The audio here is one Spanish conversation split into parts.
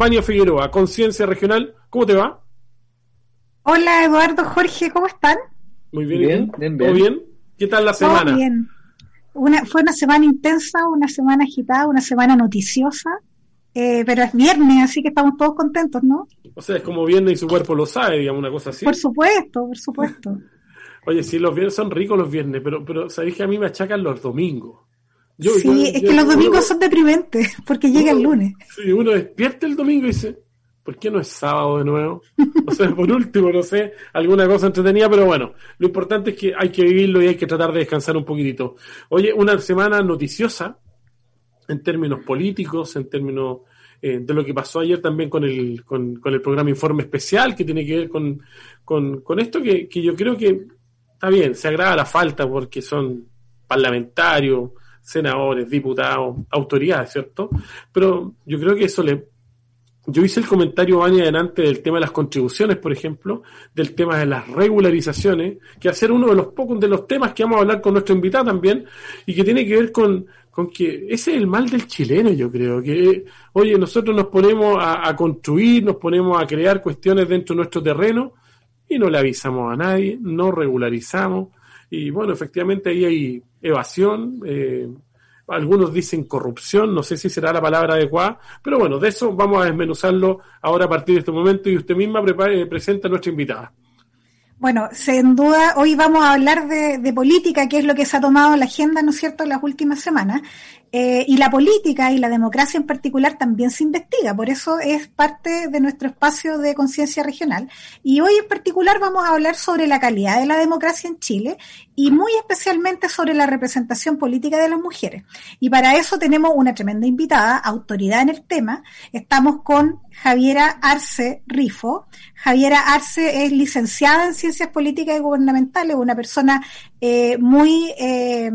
Baño Figueroa, Conciencia Regional, ¿cómo te va? Hola Eduardo, Jorge, ¿cómo están? Muy bien, bien, bien, bien. ¿Qué tal la semana? Muy bien. Una, fue una semana intensa, una semana agitada, una semana noticiosa, eh, pero es viernes, así que estamos todos contentos, ¿no? O sea, es como viernes y su cuerpo lo sabe, digamos, una cosa así. Por supuesto, por supuesto. Oye, sí, los viernes son ricos los viernes, pero, pero sabéis que a mí me achacan los domingos sí, es que los domingos son deprimentes, porque llega el lunes. Sí, uno despierta el domingo y dice, ¿por qué no es sábado de nuevo? O sea, por último, no sé, alguna cosa entretenida, pero bueno, lo importante es que hay que vivirlo y hay que tratar de descansar un poquitito. Oye, una semana noticiosa en términos políticos, en términos eh, de lo que pasó ayer también con el, con, con, el programa Informe Especial, que tiene que ver con, con, con esto que, que yo creo que está bien, se agrava la falta porque son parlamentarios, senadores, diputados, autoridades, ¿cierto? Pero yo creo que eso le... Yo hice el comentario año adelante del tema de las contribuciones, por ejemplo, del tema de las regularizaciones, que va a ser uno de los pocos de los temas que vamos a hablar con nuestro invitado también, y que tiene que ver con, con que ese es el mal del chileno, yo creo, que, oye, nosotros nos ponemos a, a construir, nos ponemos a crear cuestiones dentro de nuestro terreno, y no le avisamos a nadie, no regularizamos, y bueno, efectivamente ahí hay evasión, eh, algunos dicen corrupción, no sé si será la palabra adecuada, pero bueno, de eso vamos a desmenuzarlo ahora a partir de este momento y usted misma prepare, presenta a nuestra invitada. Bueno, sin duda, hoy vamos a hablar de, de, política, que es lo que se ha tomado la agenda, ¿no es cierto?, en las últimas semanas. Eh, y la política y la democracia en particular también se investiga, por eso es parte de nuestro espacio de conciencia regional. Y hoy en particular vamos a hablar sobre la calidad de la democracia en Chile y muy especialmente sobre la representación política de las mujeres. Y para eso tenemos una tremenda invitada, autoridad en el tema. Estamos con Javiera Arce Rifo. Javiera Arce es licenciada en Ciencias Políticas y Gubernamentales, una persona eh, muy... Eh,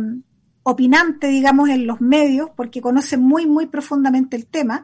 opinante, digamos, en los medios, porque conoce muy, muy profundamente el tema.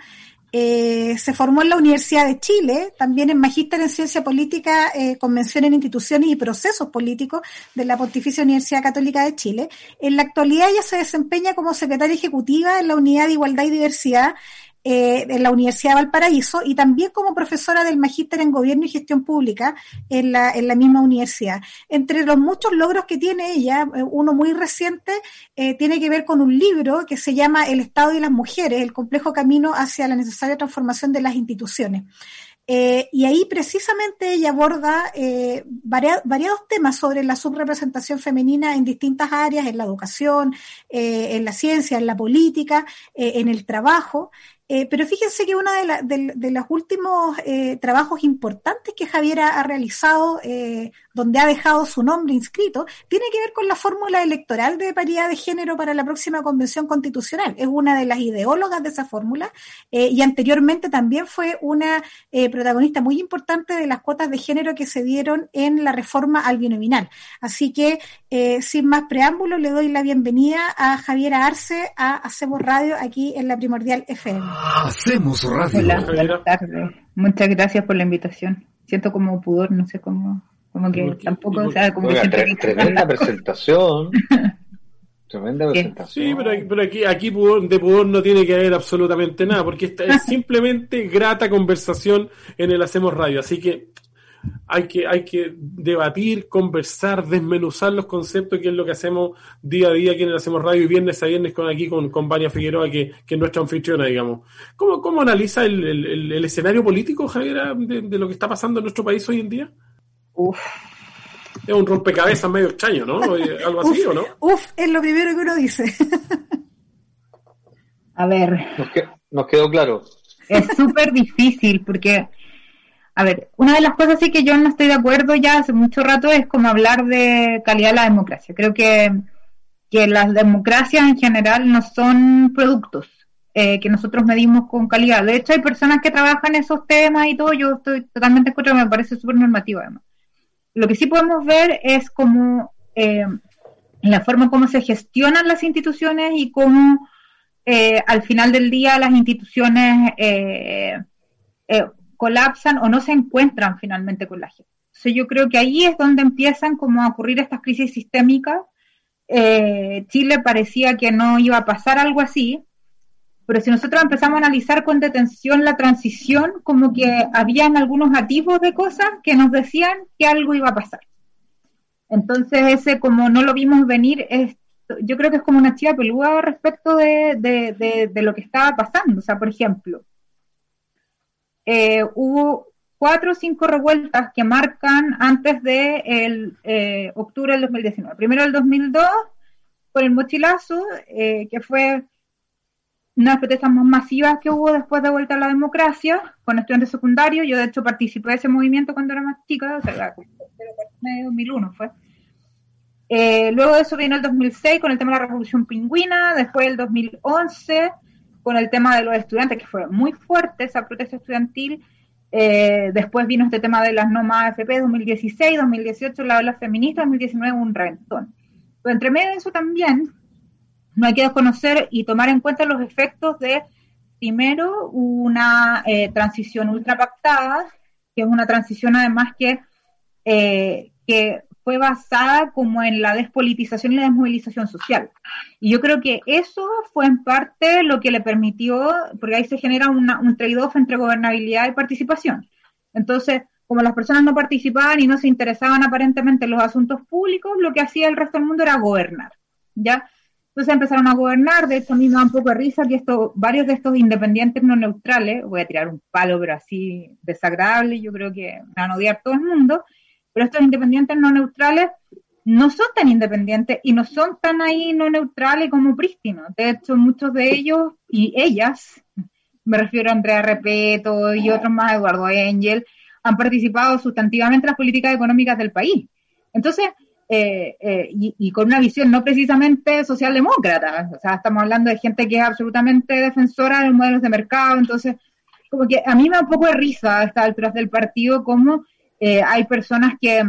Eh, se formó en la Universidad de Chile, también en Magíster en Ciencia Política, Convención en Instituciones y Procesos Políticos de la Pontificia Universidad Católica de Chile. En la actualidad ella se desempeña como secretaria ejecutiva en la Unidad de Igualdad y Diversidad eh, en la Universidad de Valparaíso y también como profesora del Magíster en Gobierno y Gestión Pública en la, en la misma universidad. Entre los muchos logros que tiene ella, eh, uno muy reciente, eh, tiene que ver con un libro que se llama El Estado y las Mujeres, el complejo camino hacia la necesaria transformación de las instituciones. Y ahí precisamente ella aborda variados temas sobre la subrepresentación femenina en distintas áreas, en la educación, en la ciencia, en la política, en el trabajo. Eh, pero fíjense que uno de, los últimos eh, trabajos importantes que Javier ha, realizado, eh, donde ha dejado su nombre inscrito, tiene que ver con la fórmula electoral de paridad de género para la próxima convención constitucional. Es una de las ideólogas de esa fórmula y anteriormente también fue una protagonista muy importante de las cuotas de género que se dieron en la reforma al binominal. Así que, sin más preámbulos, le doy la bienvenida a Javier Arce a Hacemos Radio aquí en la Primordial FM. Hacemos radio. Hola, buenas tardes. Muchas gracias por la invitación. Siento como pudor, no sé cómo, como que tampoco, o sea, como Oiga, que tre tremenda presentación. Tremenda presentación. Sí, pero, pero aquí, aquí pudor, de pudor no tiene que haber absolutamente nada, porque esta es simplemente grata conversación en el Hacemos Radio. Así que hay que, hay que debatir, conversar, desmenuzar los conceptos, que es lo que hacemos día a día aquí en el Hacemos Radio y viernes a viernes con aquí con, con Vania Figueroa, que, que es nuestra anfitriona, digamos. ¿Cómo, cómo analiza el, el, el escenario político, Javier, de, de, lo que está pasando en nuestro país hoy en día? Uf. Es un rompecabezas medio extraño, ¿no? Algo así, uf, ¿o no? Uf, es lo primero que uno dice. A ver. Nos, que, nos quedó claro. Es súper difícil porque a ver, una de las cosas sí que yo no estoy de acuerdo ya hace mucho rato es como hablar de calidad de la democracia. Creo que, que las democracias en general no son productos. eh, que nosotros medimos con calidad. De hecho, hay personas que trabajan esos temas y todo, yo estoy totalmente en contra, me parece súper normativo además. Lo que sí podemos ver es cómo eh, la forma como se gestionan las instituciones y cómo eh, al final del día las instituciones eh, eh, colapsan o no se encuentran finalmente con la gente. Yo creo que ahí es donde empiezan como a ocurrir estas crisis sistémicas. Chile parecía que no iba a pasar algo así, pero si nosotros empezamos a analizar con detención la transición, como que habían algunos atisbos de cosas que nos decían que algo iba a pasar. Entonces ese como no lo vimos venir, es, yo creo que es como una chiva peluda respecto de, de, lo que estaba pasando. O sea, por ejemplo, eh, hubo cuatro o cinco revueltas que marcan antes de el, eh, octubre del 2019. Primero el 2002, por el mochilazo, eh, que fue una de las protestas más masivas que hubo después de vuelta a la democracia, con estudiantes secundarios. Yo, de hecho, participé de ese movimiento cuando era más chica, o sea, en 2001 fue. Eh, luego de eso vino el 2006 con el tema de la Revolución Pingüina, después el 2011 con el tema de los estudiantes, que fue muy fuerte esa protesta estudiantil. Eh, después vino este tema de las no más AFP 2016, 2018 la ola feminista, 2019 un reventón. Pero entre medio de eso también no hay que desconocer y tomar en cuenta los efectos de, primero, una eh, transición ultrapactada, que es una transición además que, eh, que fue basada como en la despolitización y la desmovilización social. Y yo creo que eso fue en parte lo que le permitió, porque ahí se genera un trade-off entre gobernabilidad y participación. Entonces, como las personas no participaban y no se interesaban aparentemente en los asuntos públicos, lo que hacía el resto del mundo era gobernar, ¿ya? Entonces empezaron a gobernar, de hecho a mí me da un poco de risa que esto, varios de estos independientes no neutrales, voy a tirar un palo pero así desagradable, yo creo que van a odiar todo el mundo, pero estos independientes no neutrales no son tan independientes y no son tan ahí no neutrales como prístinos. De hecho, muchos de ellos y ellas, me refiero a Andrea Repeto y otros más, Eduardo Engel, han participado sustantivamente en las políticas económicas del país. Entonces, eh, eh, y, con una visión no precisamente socialdemócrata, o sea, estamos hablando de gente que es absolutamente defensora de los modelos de mercado, entonces, como que a mí me da un poco de risa a estas alturas del partido como eh, hay personas que,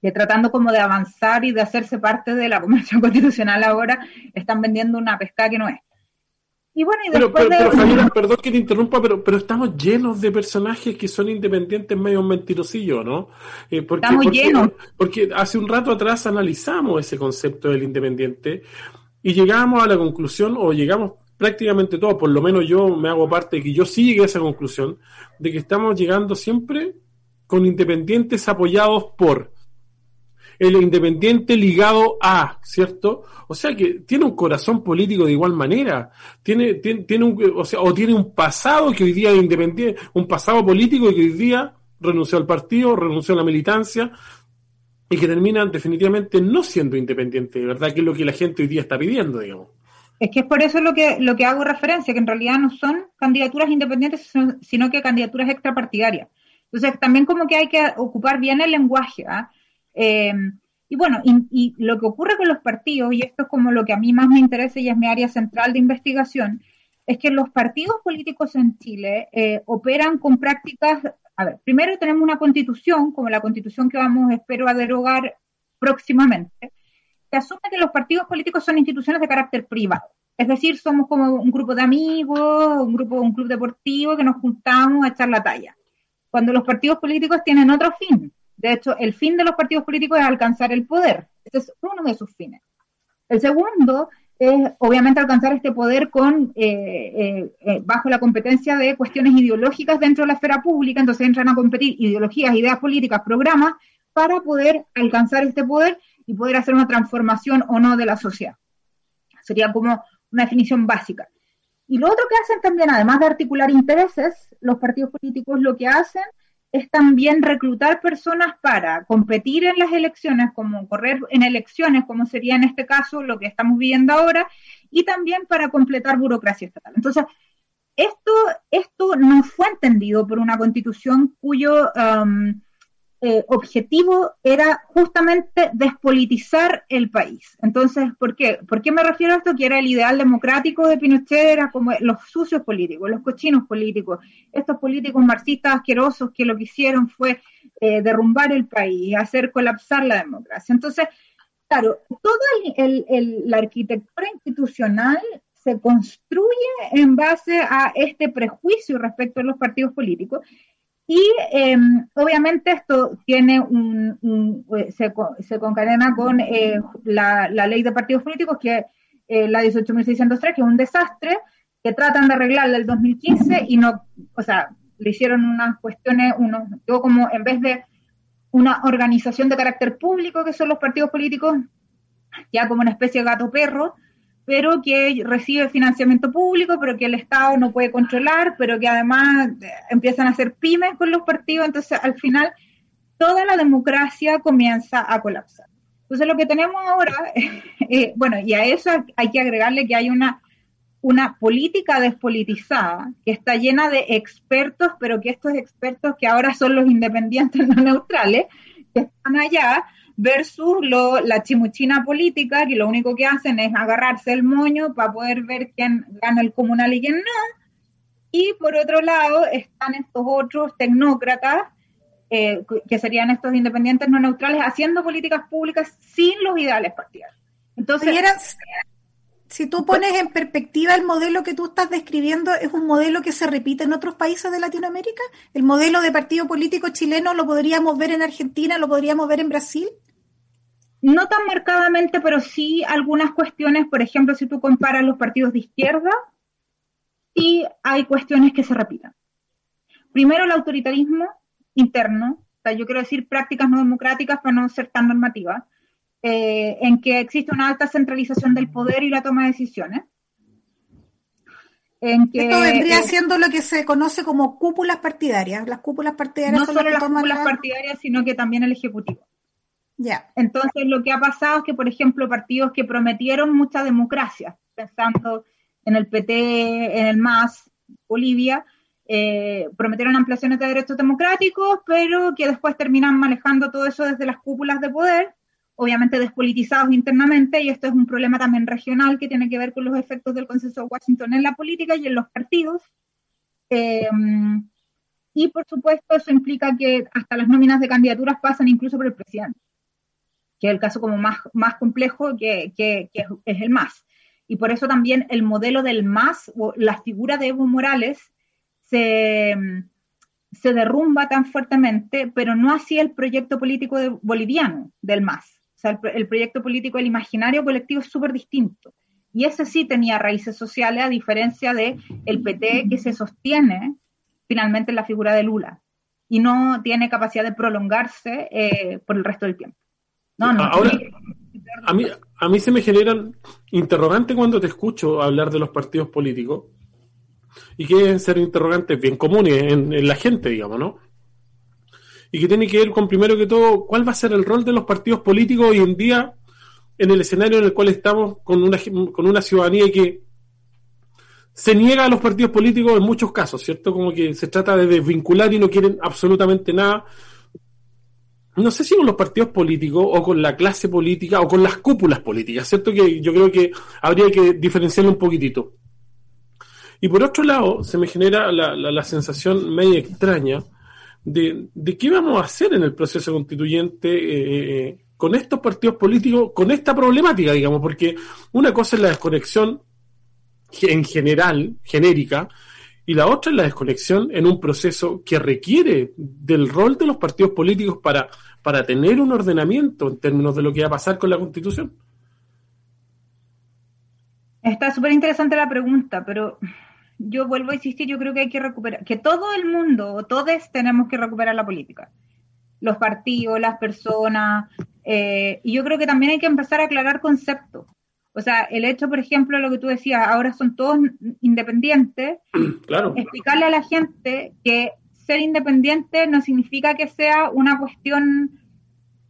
que, tratando como de avanzar y de hacerse parte de la Convención Constitucional ahora, están vendiendo una pesca que no es. Y bueno, y después pero, pero, perdón que te interrumpa, pero, pero estamos llenos de personajes que son independientes medio mentirosillo, ¿no? Eh, porque, estamos llenos. Porque hace un rato atrás analizamos ese concepto del independiente y llegamos a la conclusión, o llegamos prácticamente todos, por lo menos yo me hago parte de que yo sí llegué a esa conclusión, de que estamos llegando siempre con independientes apoyados por el independiente ligado a, ¿cierto? O sea que tiene un corazón político de igual manera, tiene, tiene, un, o sea, o tiene un pasado que hoy día es independiente, un pasado político que hoy día renunció al partido, renunció a la militancia y que termina definitivamente no siendo independiente, ¿verdad? Que es lo que la gente hoy día está pidiendo, digamos. Es que es por eso lo que, lo que hago referencia, que en realidad no son candidaturas independientes, sino que candidaturas extrapartidarias. Entonces, también como que hay que ocupar bien el lenguaje. ¿ah? Eh, y bueno, y, lo que ocurre con los partidos, y esto es como lo que a mí más me interesa y es mi área central de investigación, es que los partidos políticos en Chile eh, operan con prácticas, a ver, primero tenemos una constitución, como la constitución que vamos, espero, a derogar próximamente, que asume que los partidos políticos son instituciones de carácter privado. Es decir, somos como un grupo de amigos, un grupo, un club deportivo que nos juntamos a echar la talla cuando los partidos políticos tienen otro fin. De hecho, el fin de los partidos políticos es alcanzar el poder. Ese es uno de sus fines. El segundo es, obviamente, alcanzar este poder con eh, eh, eh, bajo la competencia de cuestiones ideológicas dentro de la esfera pública. Entonces entran a competir ideologías, ideas políticas, programas para poder alcanzar este poder y poder hacer una transformación o no de la sociedad. Sería como una definición básica. Y lo otro que hacen también, además de articular intereses, los partidos políticos lo que hacen es también reclutar personas para competir en las elecciones, como correr en elecciones, como sería en este caso lo que estamos viviendo ahora, y también para completar burocracia estatal. Entonces, esto, esto no fue entendido por una constitución cuyo, um, eh, objetivo era justamente despolitizar el país. Entonces, ¿por qué? ¿Por qué me refiero a esto? Que era el ideal democrático de Pinochet, era como los sucios políticos, los cochinos políticos, estos políticos marxistas asquerosos que lo que hicieron fue eh, derrumbar el país, hacer colapsar la democracia. Entonces, claro, toda la arquitectura institucional se construye en base a este prejuicio respecto a los partidos políticos y em, obviamente esto tiene un, eh, se, se, concadena con eh, la, ley de partidos políticos, que eh, la 18.603, que es un desastre, que tratan de arreglarla el 2015 y no, o sea, le hicieron unas cuestiones, uno, yo como en vez de una organización de carácter público, que son los partidos políticos, ya como una especie de gato perro, pero que recibe financiamiento público, pero que el Estado no puede controlar, pero que además eh, empiezan a hacer pymes con los partidos, entonces al final toda la democracia comienza a colapsar. Entonces lo que tenemos ahora, eh, bueno, y a eso hay que agregarle que hay una, una política despolitizada que está llena de expertos, pero que estos expertos que ahora son los independientes no neutrales, que están allá, versus lo, la chimuchina política, que lo único que hacen es agarrarse el moño para poder ver quién gana el comunal y quién no. Y por otro lado están estos otros tecnócratas, eh, que serían estos independientes no neutrales, haciendo políticas públicas sin los ideales partidarios. Entonces, si tú pones en perspectiva el modelo que tú estás describiendo, ¿es un modelo que se repite en otros países de Latinoamérica? ¿El modelo de partido político chileno lo podríamos ver en Argentina, lo podríamos ver en Brasil? No tan marcadamente, pero sí algunas cuestiones, por ejemplo, si tú comparas los partidos de izquierda, sí hay cuestiones que se repiten. Primero, el autoritarismo interno, o sea, yo quiero decir prácticas no democráticas para no ser tan normativas, eh, en que existe una alta centralización del poder y la toma de decisiones. En que, Esto vendría siendo lo que se conoce como cúpulas partidarias. Las cúpulas partidarias no solo las cúpulas partidarias, sino que también el ejecutivo. Entonces, lo que ha pasado es que, por ejemplo, partidos que prometieron mucha democracia, pensando en el PT, en el MAS, Bolivia, eh, prometieron ampliaciones de derechos democráticos, pero que después terminan manejando todo eso desde las cúpulas de poder, obviamente despolitizados internamente, y esto es un problema también regional que tiene que ver con los efectos del consenso de Washington en la política y en los partidos. Eh, y por supuesto, eso implica que hasta las nóminas de candidaturas pasan incluso por el presidente que es el caso como más, más complejo que, es el MAS. Y por eso también el modelo del MAS, o la figura de Evo Morales, se, se derrumba tan fuertemente, pero no así el proyecto político boliviano del MAS. O sea, el, proyecto político, el imaginario colectivo es súper distinto. Y ese sí tenía raíces sociales, a diferencia de PT que se sostiene finalmente en la figura de Lula y no tiene capacidad de prolongarse eh, por el resto del tiempo. Ahora, a mí, a mí se me generan interrogantes cuando te escucho hablar de los partidos políticos y que deben ser interrogantes bien comunes en, la gente, digamos, ¿no? Y que tiene que ver con, primero que todo, cuál va a ser el rol de los partidos políticos hoy en día en el escenario en el cual estamos con una, con una ciudadanía que se niega a los partidos políticos en muchos casos, ¿cierto? Como que se trata de desvincular y no quieren absolutamente nada no sé si con los partidos políticos o con la clase política o con las cúpulas políticas, ¿cierto? Que yo creo que habría que diferenciarlo un poquitito. Y por otro lado, se me genera la, sensación media extraña de, qué vamos a hacer en el proceso constituyente eh, eh, con estos partidos políticos, con esta problemática, digamos, porque una cosa es la desconexión en general, genérica, y la otra es la desconexión en un proceso que requiere del rol de los partidos políticos para, para tener un ordenamiento en términos de lo que va a pasar con la Constitución. Está súper interesante la pregunta, pero yo vuelvo a insistir, yo creo que hay que recuperar, que todo el mundo, todos tenemos que recuperar la política. Los partidos, las personas, eh, y yo creo que también hay que empezar a aclarar conceptos. O sea, el hecho, por ejemplo, lo que tú decías, ahora son todos independientes. Claro. Explicarle a la gente que ser independiente no significa que sea una cuestión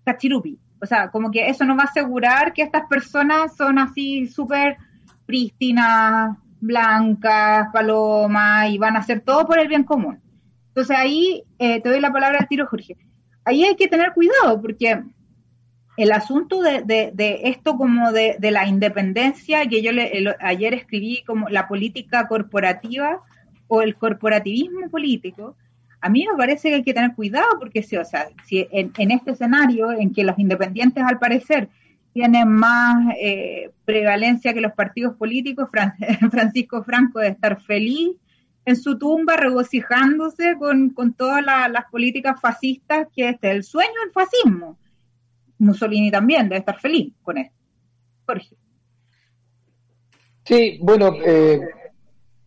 cachirupi. O sea, como que eso no va a asegurar que estas personas son así súper prístinas, blancas, palomas, y van a hacer todo por el bien común. Entonces ahí eh, te doy la palabra al tiro, Jorge. ahí hay que tener cuidado porque el asunto de, esto como de, la independencia, que yo le, ayer escribí como la política corporativa o el corporativismo político, a mí me parece que hay que tener cuidado porque si, o sea, si en, este escenario en que los independientes al parecer tienen más eh, prevalencia que los partidos políticos, Francisco Franco de estar feliz en su tumba regocijándose con, todas las políticas fascistas, que este es el sueño del fascismo. Mussolini también debe estar feliz con esto. Jorge. Sí, bueno, eh,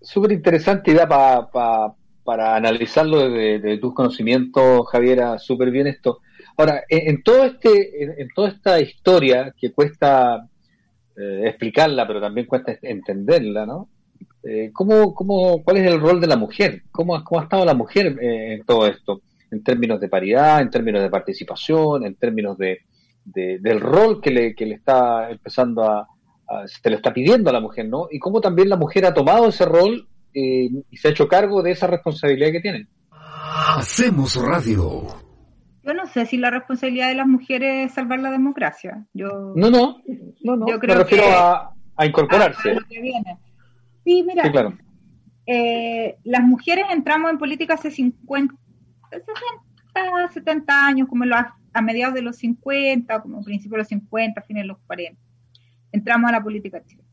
súper interesante y da para analizarlo desde, tus conocimientos, Javiera, súper bien esto. Ahora, en, todo este, en, toda esta historia que cuesta eh, explicarla, pero también cuesta entenderla, ¿no? Eh, ¿cómo, cómo, ¿Cuál es el rol de la mujer? ¿Cómo, cómo ha estado la mujer eh, en todo esto? En términos de paridad, en términos de participación, en términos de, del rol que le, que le está empezando a, se le está pidiendo a la mujer, ¿no? Y cómo también la mujer ha tomado ese rol eh, y se ha hecho cargo de esa responsabilidad que tiene. Hacemos radio. Yo no sé si la responsabilidad de las mujeres es salvar la democracia. Yo, no, no, no, no. Yo creo me refiero a, a, incorporarse. Sí, mira, claro. eh, las mujeres entramos en política hace 50, 60, 70 años, como a mediados de los 50, como principios de los 50, fines de los 40. Entramos a la política chilena.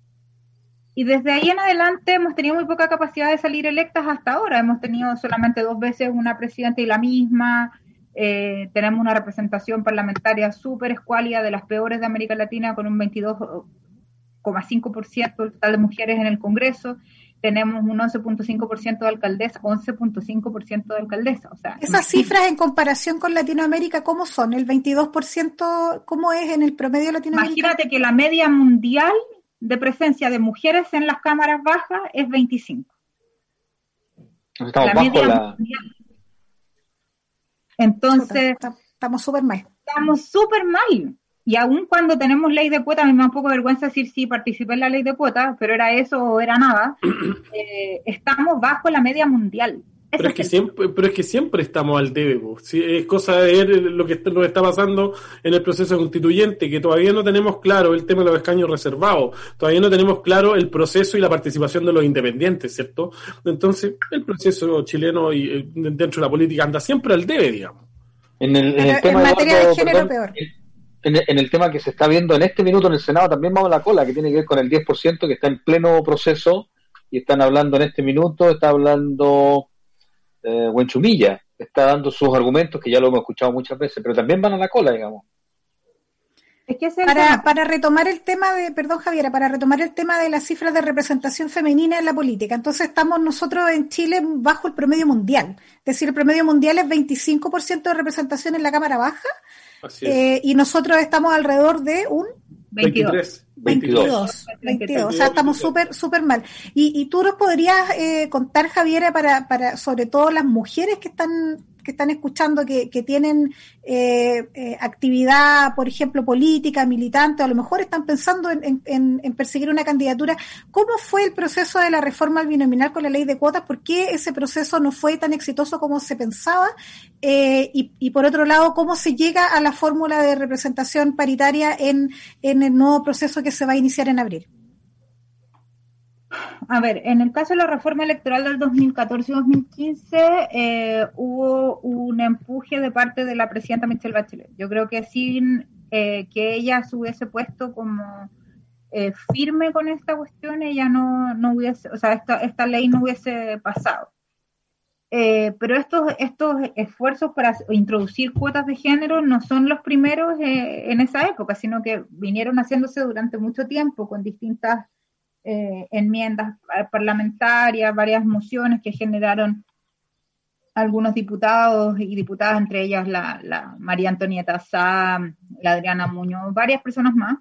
Y desde ahí en adelante hemos tenido muy poca capacidad de salir electas hasta ahora. Hemos tenido solamente dos veces una presidenta y la misma. Eh, tenemos una representación parlamentaria súper escuálida de las peores de América Latina con un 22 11.5% total de mujeres en el Congreso, tenemos un 11.5% de alcaldesa, 11.5% de alcaldesa. O sea, Esas cifras en comparación con Latinoamérica, ¿cómo son? ¿El 22%, cómo es en el promedio latinoamericano? Imagínate que la media mundial de presencia de mujeres en las cámaras bajas es 25. Estamos la media la... mundial. Entonces... Estamos súper mal. Estamos súper mal. Y aún cuando tenemos ley de cuota, a mí me da un poco vergüenza decir sí, participé en la ley de cuota, pero era eso o era nada, eh, estamos bajo la media mundial. Pero es, que siempre, pero es que siempre estamos al debe, es cosa de ver lo que nos está pasando en el proceso constituyente, que todavía no tenemos claro el tema de los escaños reservados, todavía no tenemos claro el proceso y la participación de los independientes, ¿cierto? Entonces, el proceso chileno y eh, dentro de la política anda siempre al debe, digamos. En, el, en, materia de género, peor en, el tema que se está viendo en este minuto en el Senado, también vamos a la cola, que tiene que ver con el 10% que está en pleno proceso y están hablando en este minuto, está hablando eh, Huenchumilla, está dando sus argumentos que ya lo hemos escuchado muchas veces, pero también van a la cola, digamos. para, para retomar el tema de, perdón Javiera, para retomar el tema de las cifras de representación femenina en la política, entonces estamos nosotros en Chile bajo el promedio mundial, es decir, el promedio mundial es 25% de representación en la Cámara Baja, eh, y nosotros estamos alrededor de un 22. 22. 22, O sea, estamos súper, súper mal. Y, y tú nos podrías eh, contar, Javiera, para, para, sobre todo las mujeres que están que están escuchando que, tienen eh, eh, actividad, por ejemplo, política, militante, a lo mejor están pensando en, en, perseguir una candidatura. ¿Cómo fue el proceso de la reforma al binominal con la ley de cuotas? ¿Por qué ese proceso no fue tan exitoso como se pensaba? Eh, y, y, por otro lado, ¿cómo se llega a la fórmula de representación paritaria en, en el nuevo proceso que se va a iniciar en abril? A ver, en el caso de la reforma electoral del 2014-2015 eh, hubo un empuje de parte de la presidenta Michelle Bachelet. Yo creo que sin eh, que ella se hubiese puesto como eh, firme con esta cuestión, ella no, no hubiese, o sea, esta, esta ley no hubiese pasado. pero estos, estos esfuerzos para introducir cuotas de género no son los primeros en esa época, sino que vinieron haciéndose durante mucho tiempo con distintas eh, enmiendas parlamentarias, varias mociones que generaron algunos diputados y diputadas, entre ellas la, María Antonieta Sá, la Adriana Muñoz, varias personas más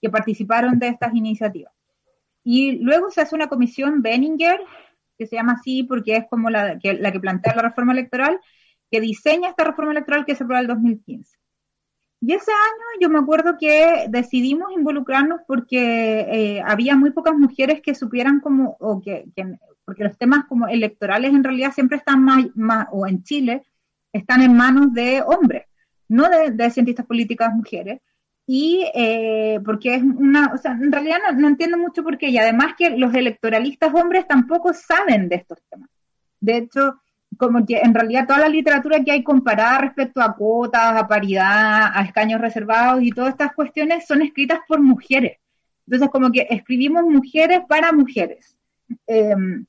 que participaron de estas iniciativas. Y luego se hace una comisión Benninger, que se llama así porque es como la que, la que plantea la reforma electoral, que diseña esta reforma electoral que se aprueba el 2015. Y ese año yo me acuerdo que decidimos involucrarnos porque eh, había muy pocas mujeres que supieran como, o que, porque los temas como electorales en realidad siempre están más, o en Chile, están en manos de hombres, no de, cientistas políticas mujeres. Y eh, porque es una, o sea, en realidad no, entiendo mucho por qué, y además que los electoralistas hombres tampoco saben de estos temas. De hecho, como que en realidad toda la literatura que hay comparada respecto a cuotas, a paridad, a escaños reservados y todas estas cuestiones son escritas por mujeres. Entonces, como que escribimos mujeres para mujeres. Em,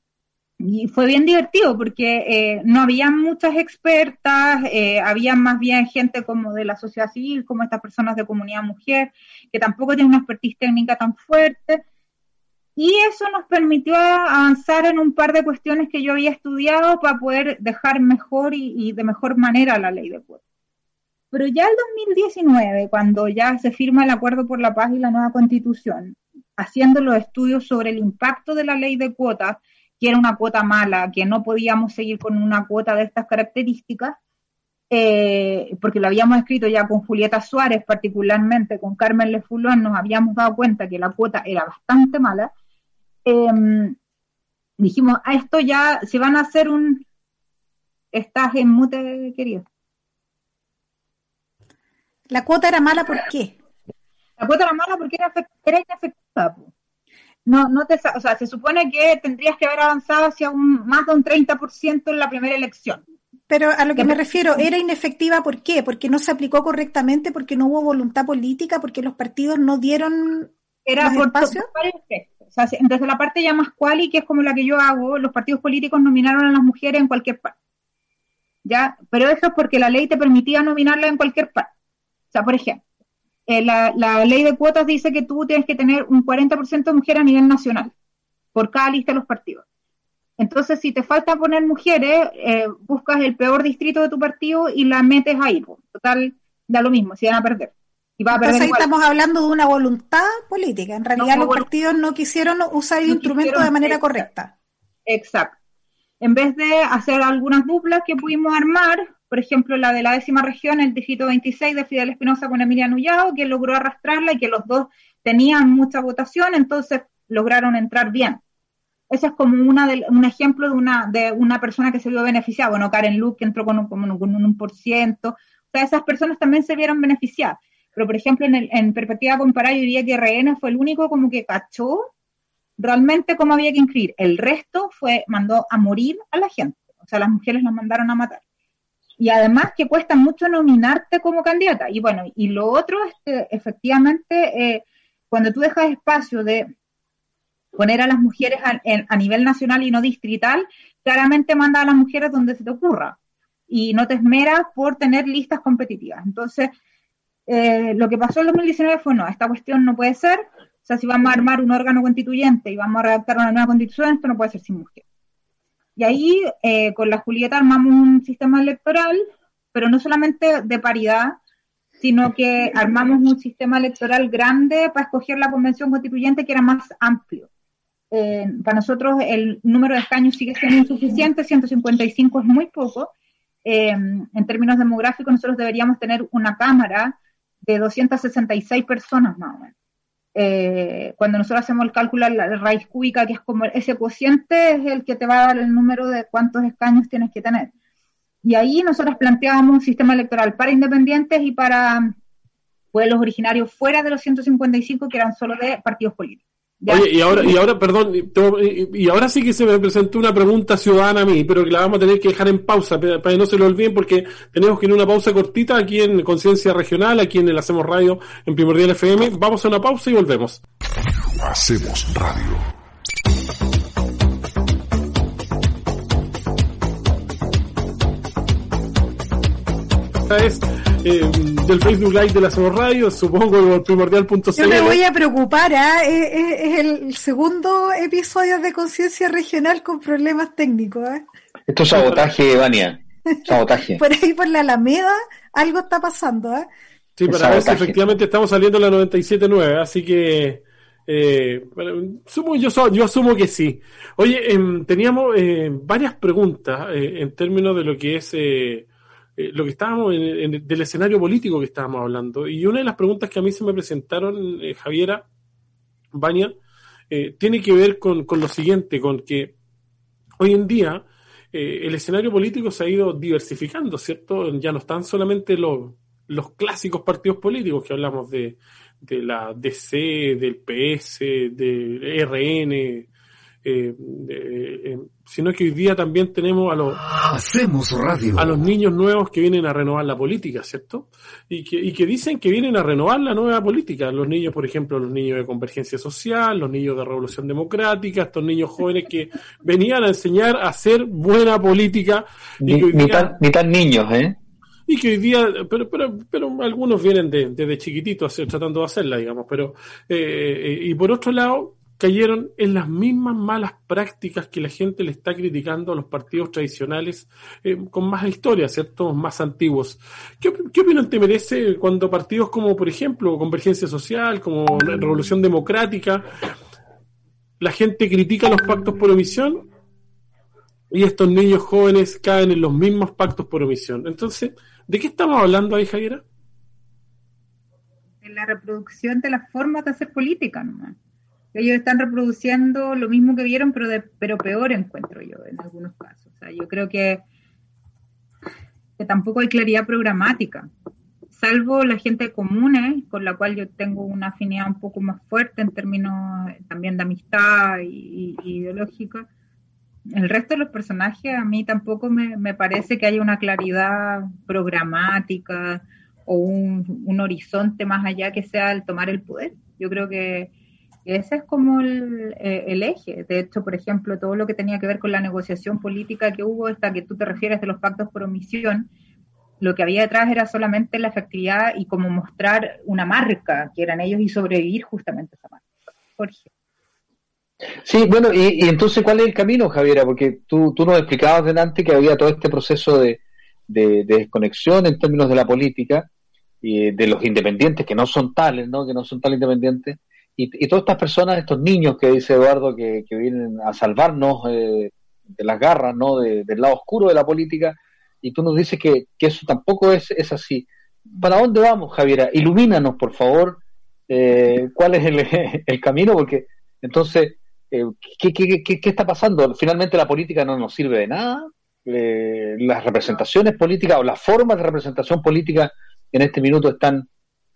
y fue bien divertido porque eh, no había muchas expertas, eh, había más bien gente como de la sociedad civil, como estas personas de comunidad mujer, que tampoco tienen una expertise técnica tan fuerte. Y eso nos permitió avanzar en un par de cuestiones que yo había estudiado para poder dejar mejor y, de mejor manera la ley de cuotas. Pero ya el 2019, cuando ya se firma el Acuerdo por la Paz y la nueva Constitución, haciendo los estudios sobre el impacto de la ley de cuotas, que era una cuota mala, que no podíamos seguir con una cuota de estas características, eh, porque lo habíamos escrito ya con Julieta Suárez, particularmente con Carmen Lefulón, nos habíamos dado cuenta que la cuota era bastante mala. Em, dijimos, a esto ya se van a hacer un... Estás en mute, querido. La cuota era mala, ¿por qué? La cuota era mala porque era, era inefectiva. No, no te, o sea, se supone que tendrías que haber avanzado hacia un, más de un 30% en la primera elección. Pero a lo que me refiero, ¿era inefectiva por qué? Porque no se aplicó correctamente, porque no hubo voluntad política, porque los partidos no dieron era por, espacio? o sea, desde la parte ya más cuali, que es como la que yo hago, los partidos políticos nominaron a las mujeres en cualquier parte. ¿Ya? Pero eso es porque la ley te permitía nominarla en cualquier parte. O sea, por ejemplo, eh, la, ley de cuotas dice que tú tienes que tener un 40% de mujeres a nivel nacional, por cada lista de los partidos. Entonces, si te falta poner mujeres, eh, buscas el peor distrito de tu partido y la metes ahí. Total, da lo mismo, si van a perder. Y va a Entonces ahí estamos hablando de una voluntad política. En realidad los partidos no quisieron usar el instrumento de manera correcta. Exacto. En vez de hacer algunas duplas que pudimos armar, por ejemplo, la de la décima región, el distrito 26 de Fidel Espinosa con Emilia Nullado, que logró arrastrarla y que los dos tenían mucha votación, entonces lograron entrar bien. Ese es como una un ejemplo de una, de una persona que se vio beneficiada. Bueno, Karen Luke que entró con un, con un, por ciento. O sea, esas personas también se vieron beneficiadas. Pero, por ejemplo, en, en perspectiva comparada, yo diría que RN fue el único como que cachó realmente cómo había que inscribir. El resto fue, mandó a morir a la gente. O sea, las mujeres las mandaron a matar y además que cuesta mucho nominarte como candidata. Y bueno, y lo otro es que efectivamente eh, cuando tú dejas espacio de poner a las mujeres a, nivel nacional y no distrital, claramente manda a las mujeres donde se te ocurra y no te esmeras por tener listas competitivas. Entonces, eh, lo que pasó en 2019 fue, no, esta cuestión no puede ser, o sea, si vamos a armar un órgano constituyente y vamos a redactar una nueva constitución, esto no puede ser sin mujeres. Y ahí eh, con la Julieta armamos un sistema electoral, pero no solamente de paridad, sino que armamos un sistema electoral grande para escoger la convención constituyente que era más amplio. Eh, para nosotros el número de escaños sigue siendo insuficiente, 155 es muy poco. En términos demográficos, nosotros deberíamos tener una Cámara de 266 personas más o menos. Eh, cuando nosotros hacemos el cálculo de la raíz cúbica, que es como ese cociente, es el que te va a dar el número de cuántos escaños tienes que tener. Y ahí nosotros planteábamos un sistema electoral para independientes y para pueblos originarios fuera de los 155 que eran solo de partidos políticos. Oye, y ahora, y ahora, perdón, y ahora sí que se me presentó una pregunta ciudadana a mí, pero que la vamos a tener que dejar en pausa, para que no se lo olviden, porque tenemos que ir a una pausa cortita aquí en Conciencia Regional, aquí en el Hacemos Radio, en Primordial FM. Vamos a una pausa y volvemos. Hacemos Radio. Esta es eh, del Facebook Live de la Somos Radio, supongo, primordial.cl. Yo me voy a preocupar, ¿ah? es, el segundo episodio de Conciencia Regional con problemas técnicos. ¿eh? Esto es sabotaje, Vania. Sabotaje. por ahí por la Alameda algo está pasando. ¿eh? Sí, para ver si efectivamente estamos saliendo en la 97.9, así que... Eh, sumo, yo, yo asumo que sí. Oye, em, teníamos eh, varias preguntas eh, en términos de lo que es eh, eh, lo que estábamos en, del escenario político que estábamos hablando. Y una de las preguntas que a mí se me presentaron, eh, Javiera Baña, eh, tiene que ver con, con, lo siguiente, con que hoy en día el escenario político se ha ido diversificando, ¿cierto? Ya no están solamente los, los clásicos partidos políticos que hablamos de, de la DC, del PS, del RN, eh, eh, sino que hoy día también tenemos a los hacemos radio a los niños nuevos que vienen a renovar la política, ¿cierto? Y que, y que dicen que vienen a renovar la nueva política. Los niños, por ejemplo, los niños de convergencia social, los niños de revolución democrática, estos niños jóvenes que venían a enseñar a hacer buena política. Y ni, tan, ni tan niños, ¿eh? y que hoy día, pero, pero, pero algunos vienen desde de chiquititos tratando de hacerla, digamos, pero, eh, y por otro lado, cayeron en las mismas malas prácticas que la gente le está criticando a los partidos tradicionales eh, con más historia, ¿cierto? Más antiguos. ¿Qué, ¿Qué, opinión te merece cuando partidos como, por ejemplo, Convergencia Social, como Revolución Democrática, la gente critica los pactos por omisión y estos niños jóvenes caen en los mismos pactos por omisión? Entonces, ¿de qué estamos hablando ahí, Javiera? De la reproducción de las formas de hacer política, ¿no? Ellos están reproduciendo lo mismo que vieron, pero, de, pero peor encuentro yo en algunos casos. O sea, yo creo que, que tampoco hay claridad programática, salvo la gente común, ¿eh? con la cual yo tengo una afinidad un poco más fuerte en términos también de amistad y, ideológica. El resto de los personajes a mí tampoco me, me parece que haya una claridad programática o un, un horizonte más allá que sea el tomar el poder. Yo creo que ese es como eh, el, eje. De hecho, por ejemplo, todo lo que tenía que ver con la negociación política que hubo, esta que tú te refieres de los pactos por omisión, lo que había detrás era solamente la efectividad y como mostrar una marca, que eran ellos, y sobrevivir justamente a esa marca. Jorge. Sí, bueno, y, entonces, ¿cuál es el camino, Javiera? Porque tú, tú nos explicabas delante que había todo este proceso de, de, de desconexión en términos de la política y de los independientes, que no son tales, ¿no? Que no son tan independientes y, todas estas personas, estos niños que dice Eduardo, que, vienen a salvarnos eh, de las garras, ¿no? del lado oscuro de la política, y tú nos dices que, eso tampoco es, es así. ¿Para dónde vamos, Javiera? Ilumínanos, por favor, eh, cuál es el, camino, porque entonces, eh, ¿qué, qué, qué, está pasando? Finalmente la política no nos sirve de nada, las representaciones políticas o las formas de representación política en este minuto están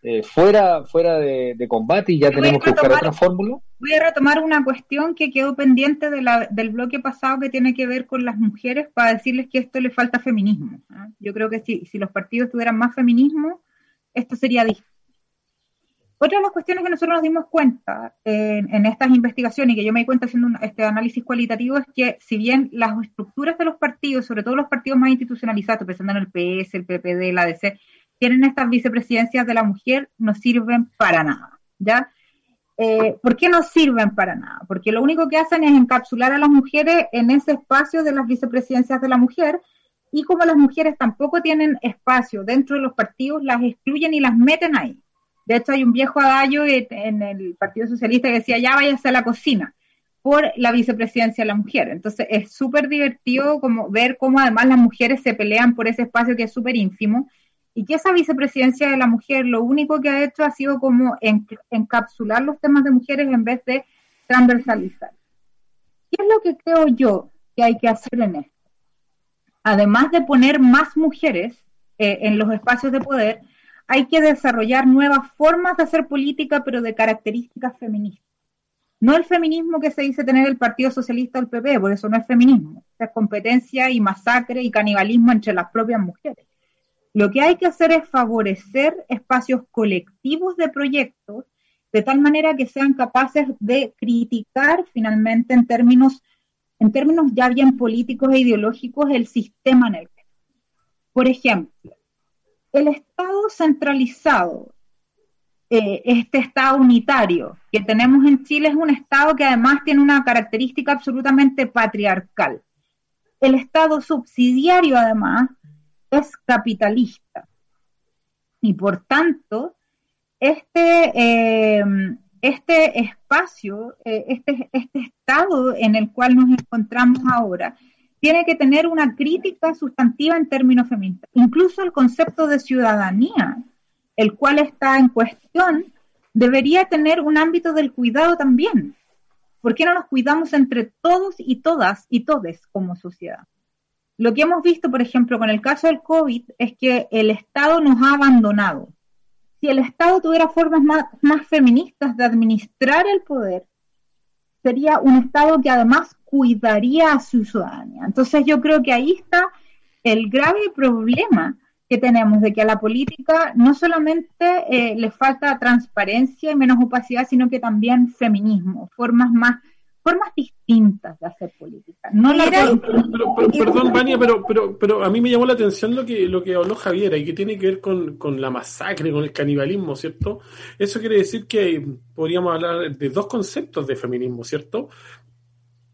eh, fuera, fuera de, combate y ya tenemos que buscar otra fórmula? Voy a retomar una cuestión que quedó pendiente de la, del bloque pasado que tiene que ver con las mujeres para decirles que esto le falta feminismo. ¿ah? Yo creo que si, si los partidos tuvieran más feminismo, esto sería distinto. Otra de las cuestiones que nosotros nos dimos cuenta en, estas investigaciones y que yo me di cuenta haciendo este análisis cualitativo es que si bien las estructuras de los partidos, sobre todo los partidos más institucionalizados, pensando en el PS, el PPD, la ADC, tienen estas vicepresidencias de la mujer no sirven para nada, ¿ya? Eh, ¿Por qué no sirven para nada? Porque lo único que hacen es encapsular a las mujeres en ese espacio de las vicepresidencias de la mujer y como las mujeres tampoco tienen espacio dentro de los partidos, las excluyen y las meten ahí. De hecho, hay un viejo adagio en el Partido Socialista que decía, ya váyase a la cocina por la vicepresidencia de la mujer. Entonces, es súper divertido como ver cómo además las mujeres se pelean por ese espacio que es súper ínfimo y que esa vicepresidencia de la mujer lo único que ha hecho ha sido como encapsular los temas de mujeres en vez de transversalizar. ¿Qué es lo que creo yo que hay que hacer en esto? Además de poner más mujeres eh, en los espacios de poder, hay que desarrollar nuevas formas de hacer política, pero de características feministas. No el feminismo que se dice tener el Partido Socialista o el PP, por eso no es feminismo, es competencia y masacre y canibalismo entre las propias mujeres. Lo que hay que hacer es favorecer espacios colectivos de proyectos de tal manera que sean capaces de criticar finalmente en términos, en términos ya bien políticos e ideológicos el sistema en el que. Por ejemplo, el Estado centralizado, eh, este Estado unitario que tenemos en Chile es un Estado que además tiene una característica absolutamente patriarcal. El Estado subsidiario, además, es capitalista. Y por tanto, este, eh, este espacio, eh, este, este estado en el cual nos encontramos ahora, tiene que tener una crítica sustantiva en términos feministas. Incluso el concepto de ciudadanía, el cual está en cuestión, debería tener un ámbito del cuidado también. ¿Por qué no nos cuidamos entre todos y todas y todes como sociedad? Lo que hemos visto, por ejemplo, con el caso del COVID, es que el Estado nos ha abandonado. Si el Estado tuviera formas más, feministas de administrar el poder, sería un Estado que además cuidaría a su ciudadanía. Entonces yo creo que ahí está el grave problema que tenemos de que a la política no solamente eh, le falta transparencia y menos opacidad, sino que también feminismo, formas más formas distintas de hacer política. No la perdón, Vania, pero, pero, pero a mí me llamó la atención lo que, lo que habló Javiera y que tiene que ver con, con la masacre, con el canibalismo, ¿cierto? Eso quiere decir que podríamos hablar de dos conceptos de feminismo, ¿cierto?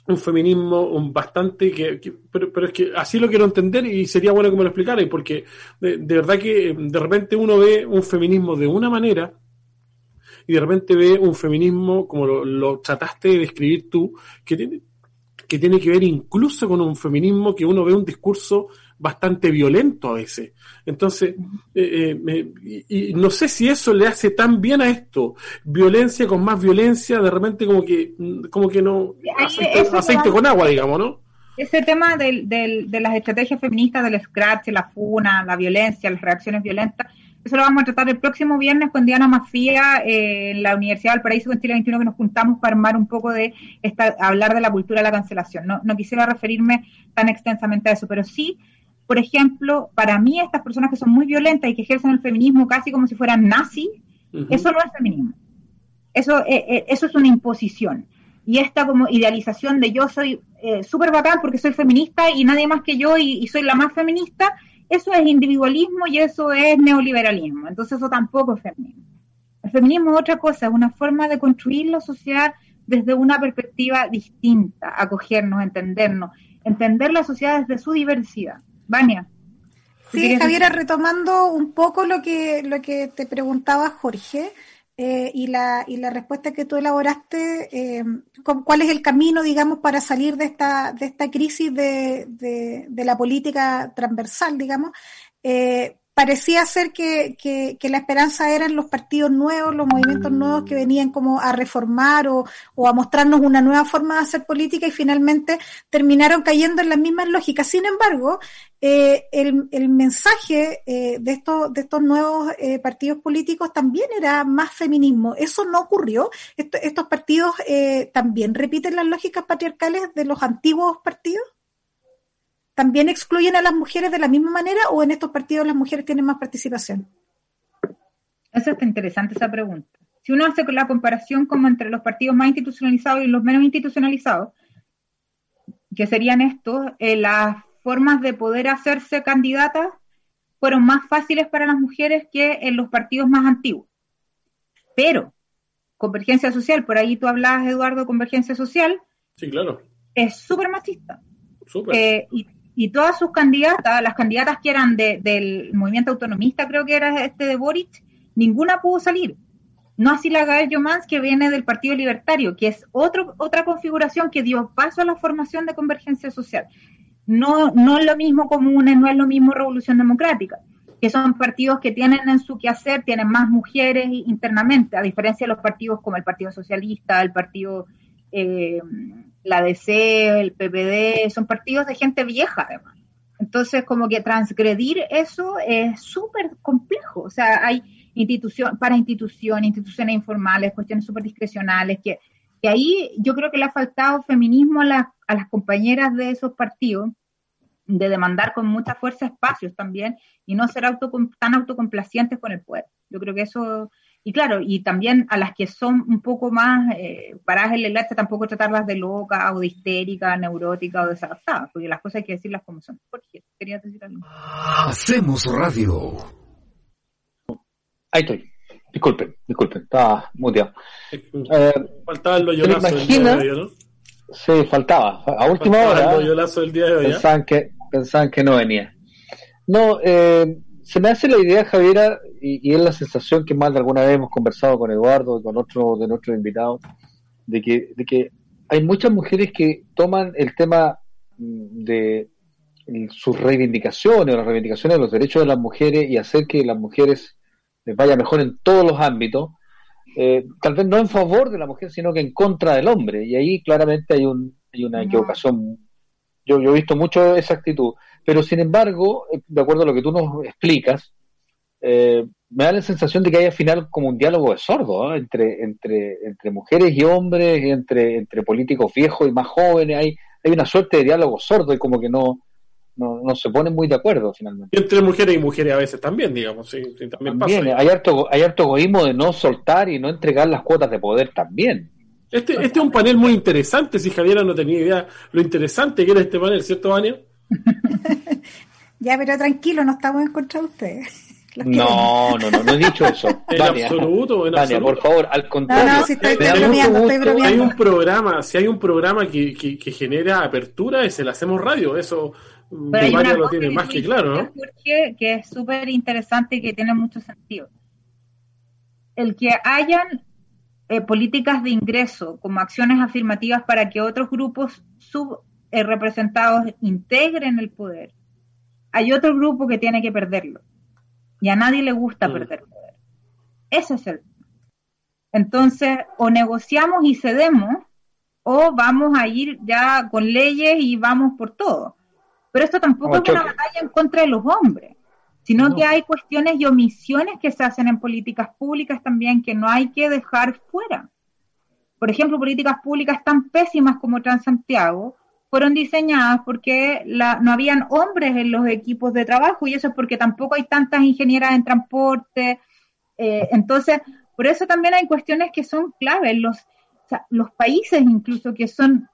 un feminismo un bastante que, pero, pero, es que así lo quiero entender y sería bueno que me lo explicara porque de, verdad que de repente uno ve un feminismo de una manera y de repente ve un feminismo como lo, lo trataste de describir tú que tiene que tiene que ver incluso con un feminismo que uno ve un discurso bastante violento a veces. Entonces, eh, eh, y, no sé si eso le hace tan bien a esto, violencia con más violencia, de repente como que, como que no, aceite, con agua, digamos, ¿no? Ese tema de, de las estrategias feministas del scratch, la funa, la violencia, las reacciones violentas, eso lo vamos a tratar el próximo viernes con Diana Mafía eh, en la Universidad del Paraíso con Chile 21 que nos juntamos para armar un poco de esta, hablar de la cultura de la cancelación. No, no quisiera referirme tan extensamente a eso, pero sí por ejemplo, para mí estas personas que son muy violentas y que ejercen el feminismo casi como si fueran nazis, eso no es feminismo. Eso, eh, eh, eso es una imposición. Y esta como idealización de yo soy eh, súper bacán porque soy feminista y nadie más que yo y, soy la más feminista, eso es individualismo y eso es neoliberalismo. Entonces eso tampoco es feminismo. El feminismo es otra cosa, es una forma de construir la sociedad desde una perspectiva distinta, acogernos, entendernos, entender la sociedad desde su diversidad. Vania. Sí, Javiera, retomando un poco lo que, lo que te preguntaba Jorge eh, y, la, y la respuesta que tú elaboraste, eh, ¿cuál es el camino, digamos, para salir de esta, de esta crisis de, de, la política transversal, digamos? Eh, parecía ser que, que, la esperanza eran los partidos nuevos, los movimientos nuevos que venían como a reformar o, o, a mostrarnos una nueva forma de hacer política y finalmente terminaron cayendo en las mismas lógicas. Sin embargo, eh, el, el, mensaje eh, de, estos, de estos nuevos eh, partidos políticos también era más feminismo. Eso no ocurrió. estos partidos eh, también repiten las lógicas patriarcales de los antiguos partidos. ¿También excluyen a las mujeres de la misma manera o en estos partidos las mujeres tienen más participación? Eso está interesante esa pregunta. Si uno hace la comparación como entre los partidos más institucionalizados y los menos institucionalizados, que serían estos, eh, las formas de poder hacerse candidatas fueron más fáciles para las mujeres que en los partidos más antiguos. Pero, convergencia social, por ahí tú hablabas, Eduardo, convergencia social. Sí, claro. Es súper machista. Súper. Eh, y y todas sus candidatas, las candidatas que eran del movimiento autonomista, creo que era este de Boric, ninguna pudo salir. No así la Gael Jomans, que viene del Partido Libertario, que es otro, otra configuración que dio paso a la formación de convergencia social. No, no es lo mismo comunes, no es lo mismo revolución democrática, que son partidos que tienen en su quehacer, tienen más mujeres internamente, a diferencia de los partidos como el Partido Socialista, el Partido eh, la DC, el PPD, son partidos de gente vieja además. Entonces, como que transgredir eso es súper complejo. O sea, hay institución, para instituciones, instituciones informales, cuestiones súper discrecionales, que, que, ahí yo creo que le ha faltado feminismo a, a las compañeras de esos partidos, de demandar con mucha fuerza espacios también y no ser auto, tan autocomplacientes con el poder. Yo creo que eso y claro, y también a las que son un poco más eh, paradas en el arte, tampoco tratarlas de loca o de histérica, neurótica o desadaptada, porque las cosas hay que decirlas como son. Jorge, querías decir algo. Hacemos radio. Ahí estoy. Disculpen, disculpen, estaba muteado. Eh, faltaba el loyolazo del día de hoy, ¿no? Sí, faltaba. A última hora. El loyolazo del día de hoy. Pensaban, que, pensaban que no venía. No, eh, se me hace la idea, Javiera, y, es la sensación que más de alguna vez hemos conversado con Eduardo y con otro de nuestros invitados, de que, de que hay muchas mujeres que toman el tema mm, de sus reivindicaciones o las reivindicaciones de los derechos de las mujeres y hacer que las mujeres les vaya mejor en todos los ámbitos, eh, tal vez no en favor de la mujer, sino que en contra del hombre. Y ahí claramente hay, un, hay una equivocación Yo, yo he visto mucho esa actitud. Pero sin embargo, eh, de acuerdo a lo que tú nos explicas, eh, me da la sensación de que hay al final como un diálogo de sordo entre, entre, entre mujeres y hombres, entre, entre políticos viejos y más jóvenes. Hay, hay una suerte de diálogo sordo y como que no, no, se ponen muy de acuerdo finalmente. entre mujeres y mujeres a veces también, digamos, sí, también, pasa. Hay harto, hay harto egoísmo de no soltar y no entregar las cuotas de poder también. Este, este es un panel muy interesante, si Javiera no tenía idea lo interesante que era este panel, ¿cierto, Vania? ya, pero tranquilo, no estamos en contra de ustedes. No, no, no, no he dicho eso. En absoluto, en absoluto. por favor, al contrario. No, no, si estoy, bromeando, estoy bromeando. Hay un programa, si hay un programa que, que, que genera apertura, es el Hacemos Radio. Eso Mario lo tiene más que claro, ¿no? Que es súper interesante y que tiene mucho sentido. El que hayan eh, políticas de ingreso como acciones afirmativas para que otros grupos subrepresentados eh, integren el poder, hay otro grupo que tiene que perderlo y a nadie le gusta mm. perder poder. Ese es el. Entonces, o negociamos y cedemos, o vamos a ir ya con leyes y vamos por todo. Pero esto tampoco es una batalla en contra de los hombres, sino que hay cuestiones y omisiones que se hacen en políticas públicas también que no hay que dejar fuera. Por ejemplo, políticas públicas tan pésimas como Transantiago, fueron diseñadas porque no habían hombres en los equipos de trabajo y eso es porque tampoco hay tantas ingenieras en transporte. Eh, entonces, por eso también hay cuestiones que son claves. Los, los países incluso que son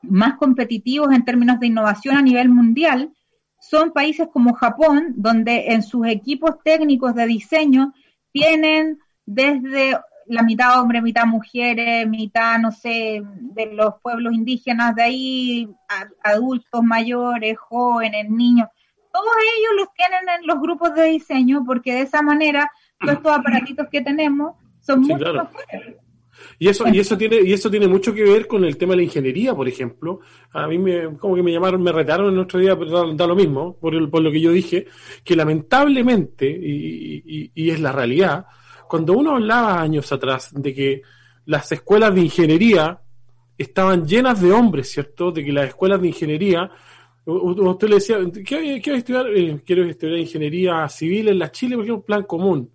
más competitivos en términos de innovación a nivel mundial son países como Japón, donde en sus equipos técnicos de diseño tienen desde la mitad hombres, mitad mujeres, mitad, no sé, de los pueblos indígenas de ahí, adultos mayores, jóvenes, niños, todos ellos los tienen en los grupos de diseño porque de esa manera todos estos aparatitos que tenemos son mucho Y eso, y eso tiene, y eso tiene mucho que ver con el tema de la ingeniería, por ejemplo. A mí me, como que me llamaron, me retaron el otro día, pero da, lo mismo, por, por lo que yo dije, que lamentablemente, y, y es la realidad, cuando uno hablaba años atrás de que las escuelas de ingeniería estaban llenas de hombres, ¿cierto? De que las escuelas de ingeniería, usted le decía, ¿qué quiero estudiar? Eh, quiero estudiar ingeniería civil en la Chile porque es un plan común.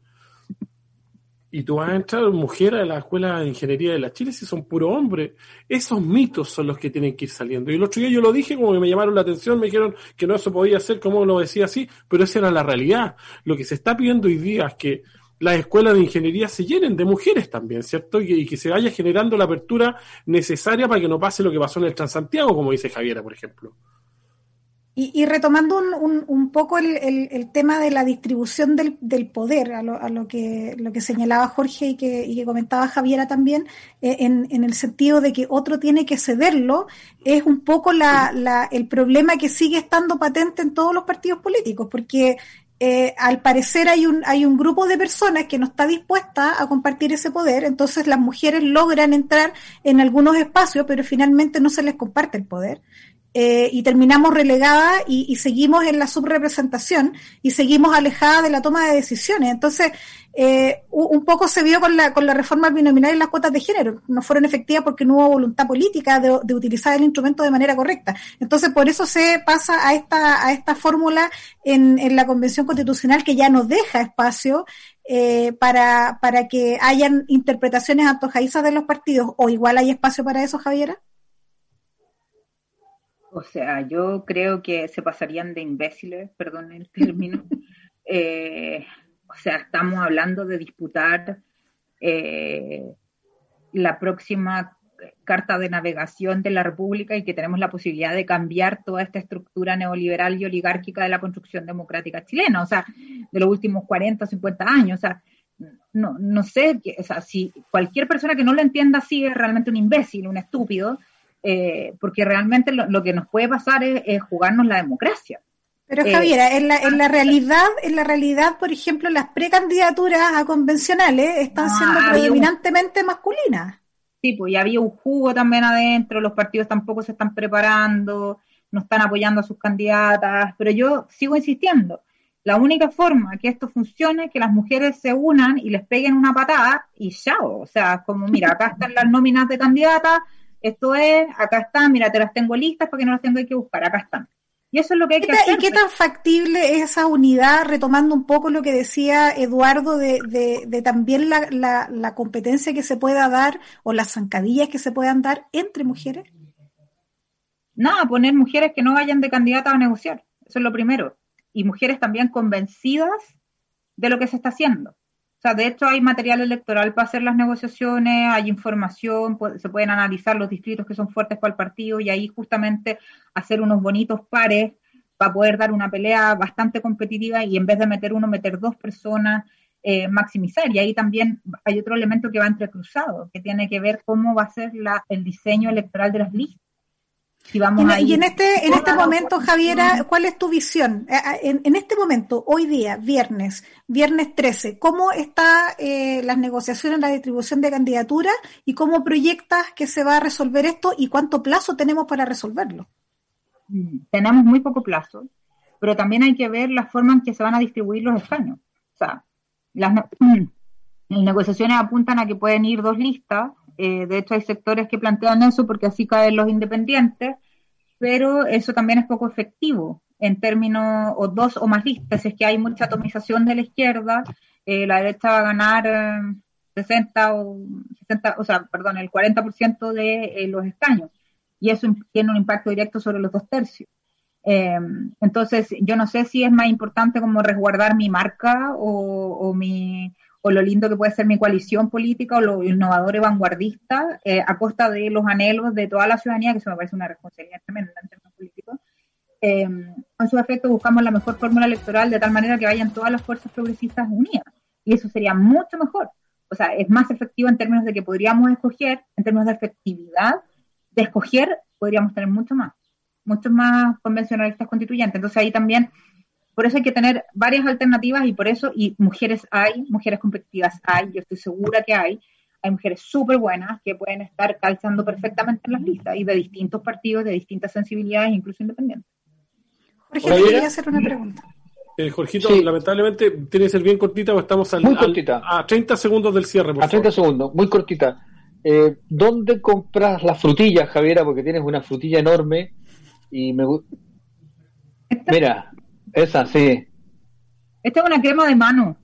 Y tú vas a entrar mujer a la escuela de ingeniería de la Chile si son puro hombres. Esos mitos son los que tienen que ir saliendo. Y el otro día yo lo dije, como que me llamaron la atención, me dijeron que no se podía hacer como lo decía así, pero esa era la realidad. Lo que se está pidiendo hoy día es que las escuelas de ingeniería se llenen de mujeres también, ¿cierto? Y que, se vaya generando la apertura necesaria para que no pase lo que pasó en el Transantiago, como dice Javiera, por ejemplo. Y, retomando un, un, poco el, el, tema de la distribución del, del poder, a, lo, a lo, que, lo que señalaba Jorge y que, y que comentaba Javiera también, eh, en, en, el sentido de que otro tiene que cederlo, es un poco la, la, el problema que sigue estando patente en todos los partidos políticos, porque eh, al parecer hay un, hay un grupo de personas que no está dispuesta a compartir ese poder, entonces las mujeres logran entrar en algunos espacios, pero finalmente no se les comparte el poder. Eh, y terminamos relegadas y, y, seguimos en la subrepresentación y seguimos alejadas de la toma de decisiones. Entonces, eh, un poco se vio con la, con la reforma binominal y las cuotas de género. No fueron efectivas porque no hubo voluntad política de, de, utilizar el instrumento de manera correcta. Entonces, por eso se pasa a esta, a esta fórmula en, en la Convención Constitucional que ya nos deja espacio eh, para, para que hayan interpretaciones antojadizas de los partidos. ¿O igual hay espacio para eso, Javiera? O sea, yo creo que se pasarían de imbéciles, perdón el término. Eh, o sea, estamos hablando de disputar eh, la próxima carta de navegación de la República y que tenemos la posibilidad de cambiar toda esta estructura neoliberal y oligárquica de la construcción democrática chilena, o sea, de los últimos 40 o 50 años. O sea, no, no sé, o sea, si cualquier persona que no lo entienda así es realmente un imbécil, un estúpido, eh, porque realmente lo, que nos puede pasar es, jugarnos la democracia. Pero eh, Javiera, en la, en la realidad, en la realidad, por ejemplo, las precandidaturas a convencionales están ah, siendo predominantemente masculinas. Sí, pues ya había un jugo también adentro, los partidos tampoco se están preparando, no están apoyando a sus candidatas, pero yo sigo insistiendo, la única forma que esto funcione es que las mujeres se unan y les peguen una patada y ya, o sea, como mira, acá están las nóminas de candidatas, Esto es, acá están, mira, te las tengo listas porque no las tengo que buscar, acá están. Y eso es lo que hay que hacer. ¿Y qué tan factible es esa unidad, retomando un poco lo que decía Eduardo, de, de, también la, la, la, competencia que se pueda dar o las zancadillas que se puedan dar entre mujeres? Nada, poner mujeres que no vayan de candidatas a negociar. Eso es lo primero. Y mujeres también convencidas de lo que se está haciendo. O sea, de hecho hay material electoral para hacer las negociaciones, hay información, se pueden analizar los distritos que son fuertes para el partido y ahí justamente hacer unos bonitos pares para poder dar una pelea bastante competitiva y en vez de meter uno, meter dos personas, eh, maximizar. Y ahí también hay otro elemento que va entrecruzado, que tiene que ver cómo va a ser la, el diseño electoral de las listas y, en este, en este momento, Javiera, ¿cuál es tu visión? Eh, eh, en, este momento, hoy día, viernes, viernes 13, ¿cómo están eh, las negociaciones, la distribución de candidaturas y cómo proyectas que se va a resolver esto y cuánto plazo tenemos para resolverlo? Mm, tenemos muy poco plazo, pero también hay que ver la forma en que se van a distribuir los escaños. O sea, las, las negociaciones apuntan a que pueden ir dos listas eh, de hecho, hay sectores que plantean eso porque así caen los independientes, pero eso también es poco efectivo en términos, o dos o más listas, es que hay mucha atomización de la izquierda, eh, la derecha va a ganar 60 eh, o 60, o sea, perdón, el 40% de los escaños, y eso tiene un impacto directo sobre los dos tercios. entonces, yo no sé si es más importante como resguardar mi marca o mi o lo lindo que puede ser mi coalición política o lo innovador y vanguardista eh, a costa de los anhelos de toda la ciudadanía, que eso me parece una responsabilidad tremenda en términos políticos. Eh, con su efecto buscamos la mejor fórmula electoral de tal manera que vayan todas las fuerzas progresistas unidas. Y eso sería mucho mejor. O sea, es más efectivo en términos de que podríamos escoger, en términos de efectividad, de escoger, podríamos tener mucho más, muchos más convencionalistas constituyentes. Entonces ahí también por eso hay que tener varias alternativas y por eso, y mujeres hay, mujeres competitivas hay, yo estoy segura que hay, hay mujeres súper buenas que pueden estar calzando perfectamente en las listas y de distintos partidos, de distintas sensibilidades, incluso independientes. Jorge, quería hacer una pregunta. Eh, Jorgito, lamentablemente tiene que ser bien cortita o estamos al, a 30 segundos del cierre. a 30 segundos, muy cortita. Eh, ¿Dónde compras las frutillas, Javiera? Porque tienes una frutilla enorme y me gusta. Mira, esa, sí. Esta es una crema de mano.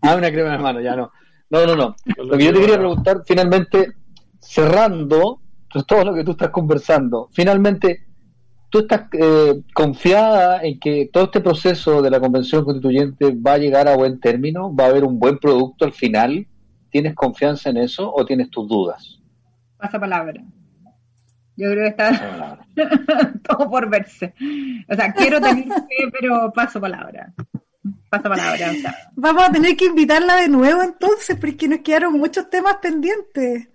Ah, una crema de mano, ya no. No, no, no. Lo que yo te quería preguntar, finalmente, cerrando pues, todo lo que tú estás conversando, finalmente, ¿tú estás eh, confiada en que todo este proceso de la convención constituyente va a llegar a buen término? ¿Va a haber un buen producto al final? ¿Tienes confianza en eso o tienes tus dudas? Pasa palabra. Yo creo que está todo por verse. O sea, quiero tener fe, pero paso palabra. Paso palabra. Vamos a tener que invitarla de nuevo entonces, porque nos quedaron muchos temas pendientes.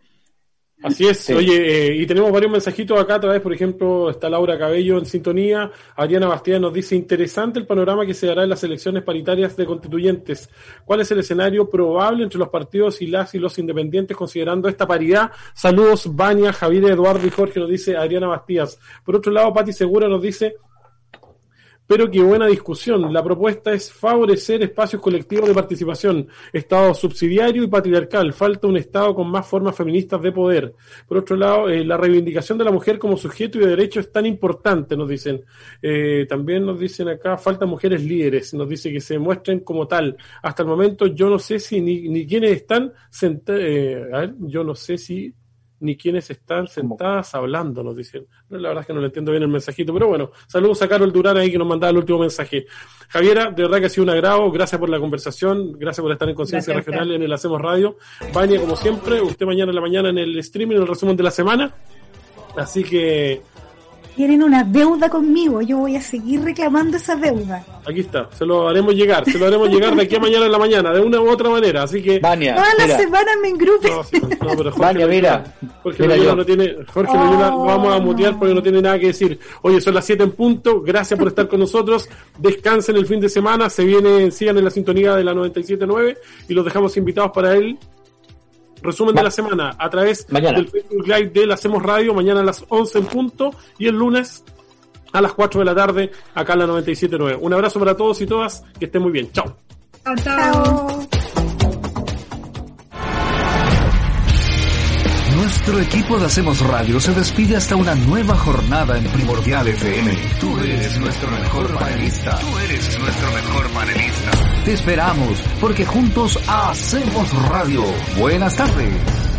Así es, oye, eh, y tenemos varios mensajitos acá a través, por ejemplo, está Laura Cabello en sintonía, Ariana Bastida nos dice, interesante el panorama que se dará en las elecciones paritarias de constituyentes. ¿Cuál es el escenario probable entre los partidos y las y los independientes considerando esta paridad? Saludos, Vania, Javier, Eduardo y Jorge, nos dice Ariana Bastías. Por otro lado, Pati Segura nos dice, pero qué buena discusión. La propuesta es favorecer espacios colectivos de participación, Estado subsidiario y patriarcal. Falta un Estado con más formas feministas de poder. Por otro lado, eh, la reivindicación de la mujer como sujeto y de derecho es tan importante, nos dicen. Eh, también nos dicen acá, faltan mujeres líderes, nos dice que se muestren como tal. Hasta el momento yo no sé si ni, ni quiénes están eh, yo no sé si ni quienes están sentadas hablando, nos dicen. La verdad es que no le entiendo bien el mensajito, pero bueno, saludos a Carol Durán ahí que nos mandaba el último mensaje. Javiera, de verdad que ha sido un agrado, gracias por la conversación, gracias por estar en Conciencia Regional en el Hacemos Radio. Vania, como siempre, usted mañana en la mañana en el streaming, en el resumen de la semana. Así que tienen una deuda conmigo, yo voy a seguir reclamando esa deuda. Aquí está, se lo haremos llegar, se lo haremos llegar de aquí a mañana en la mañana, de una u otra manera, así que... Vania, Todas las semanas me engrupe. No, pero Jorge mira. Jorge mira no tiene, Jorge lo vamos a mutear porque no tiene nada que decir. Oye, son las 7 en punto, gracias por estar con nosotros, descansen el fin de semana, se viene, sigan en la sintonía de la 97.9 y los dejamos invitados para él resumen de la semana a través del Facebook Live de Hacemos Radio, mañana a las 11 en punto y el lunes a las 4 de la tarde acá en la 97.9. Un abrazo para todos y todas, que estén muy bien. Chao. Chao. Nuestro equipo de Hacemos Radio se despide hasta una nueva jornada en Primordial FM. Tú eres nuestro mejor panelista. Tú eres nuestro mejor panelista. Te esperamos porque juntos hacemos radio. Buenas tardes.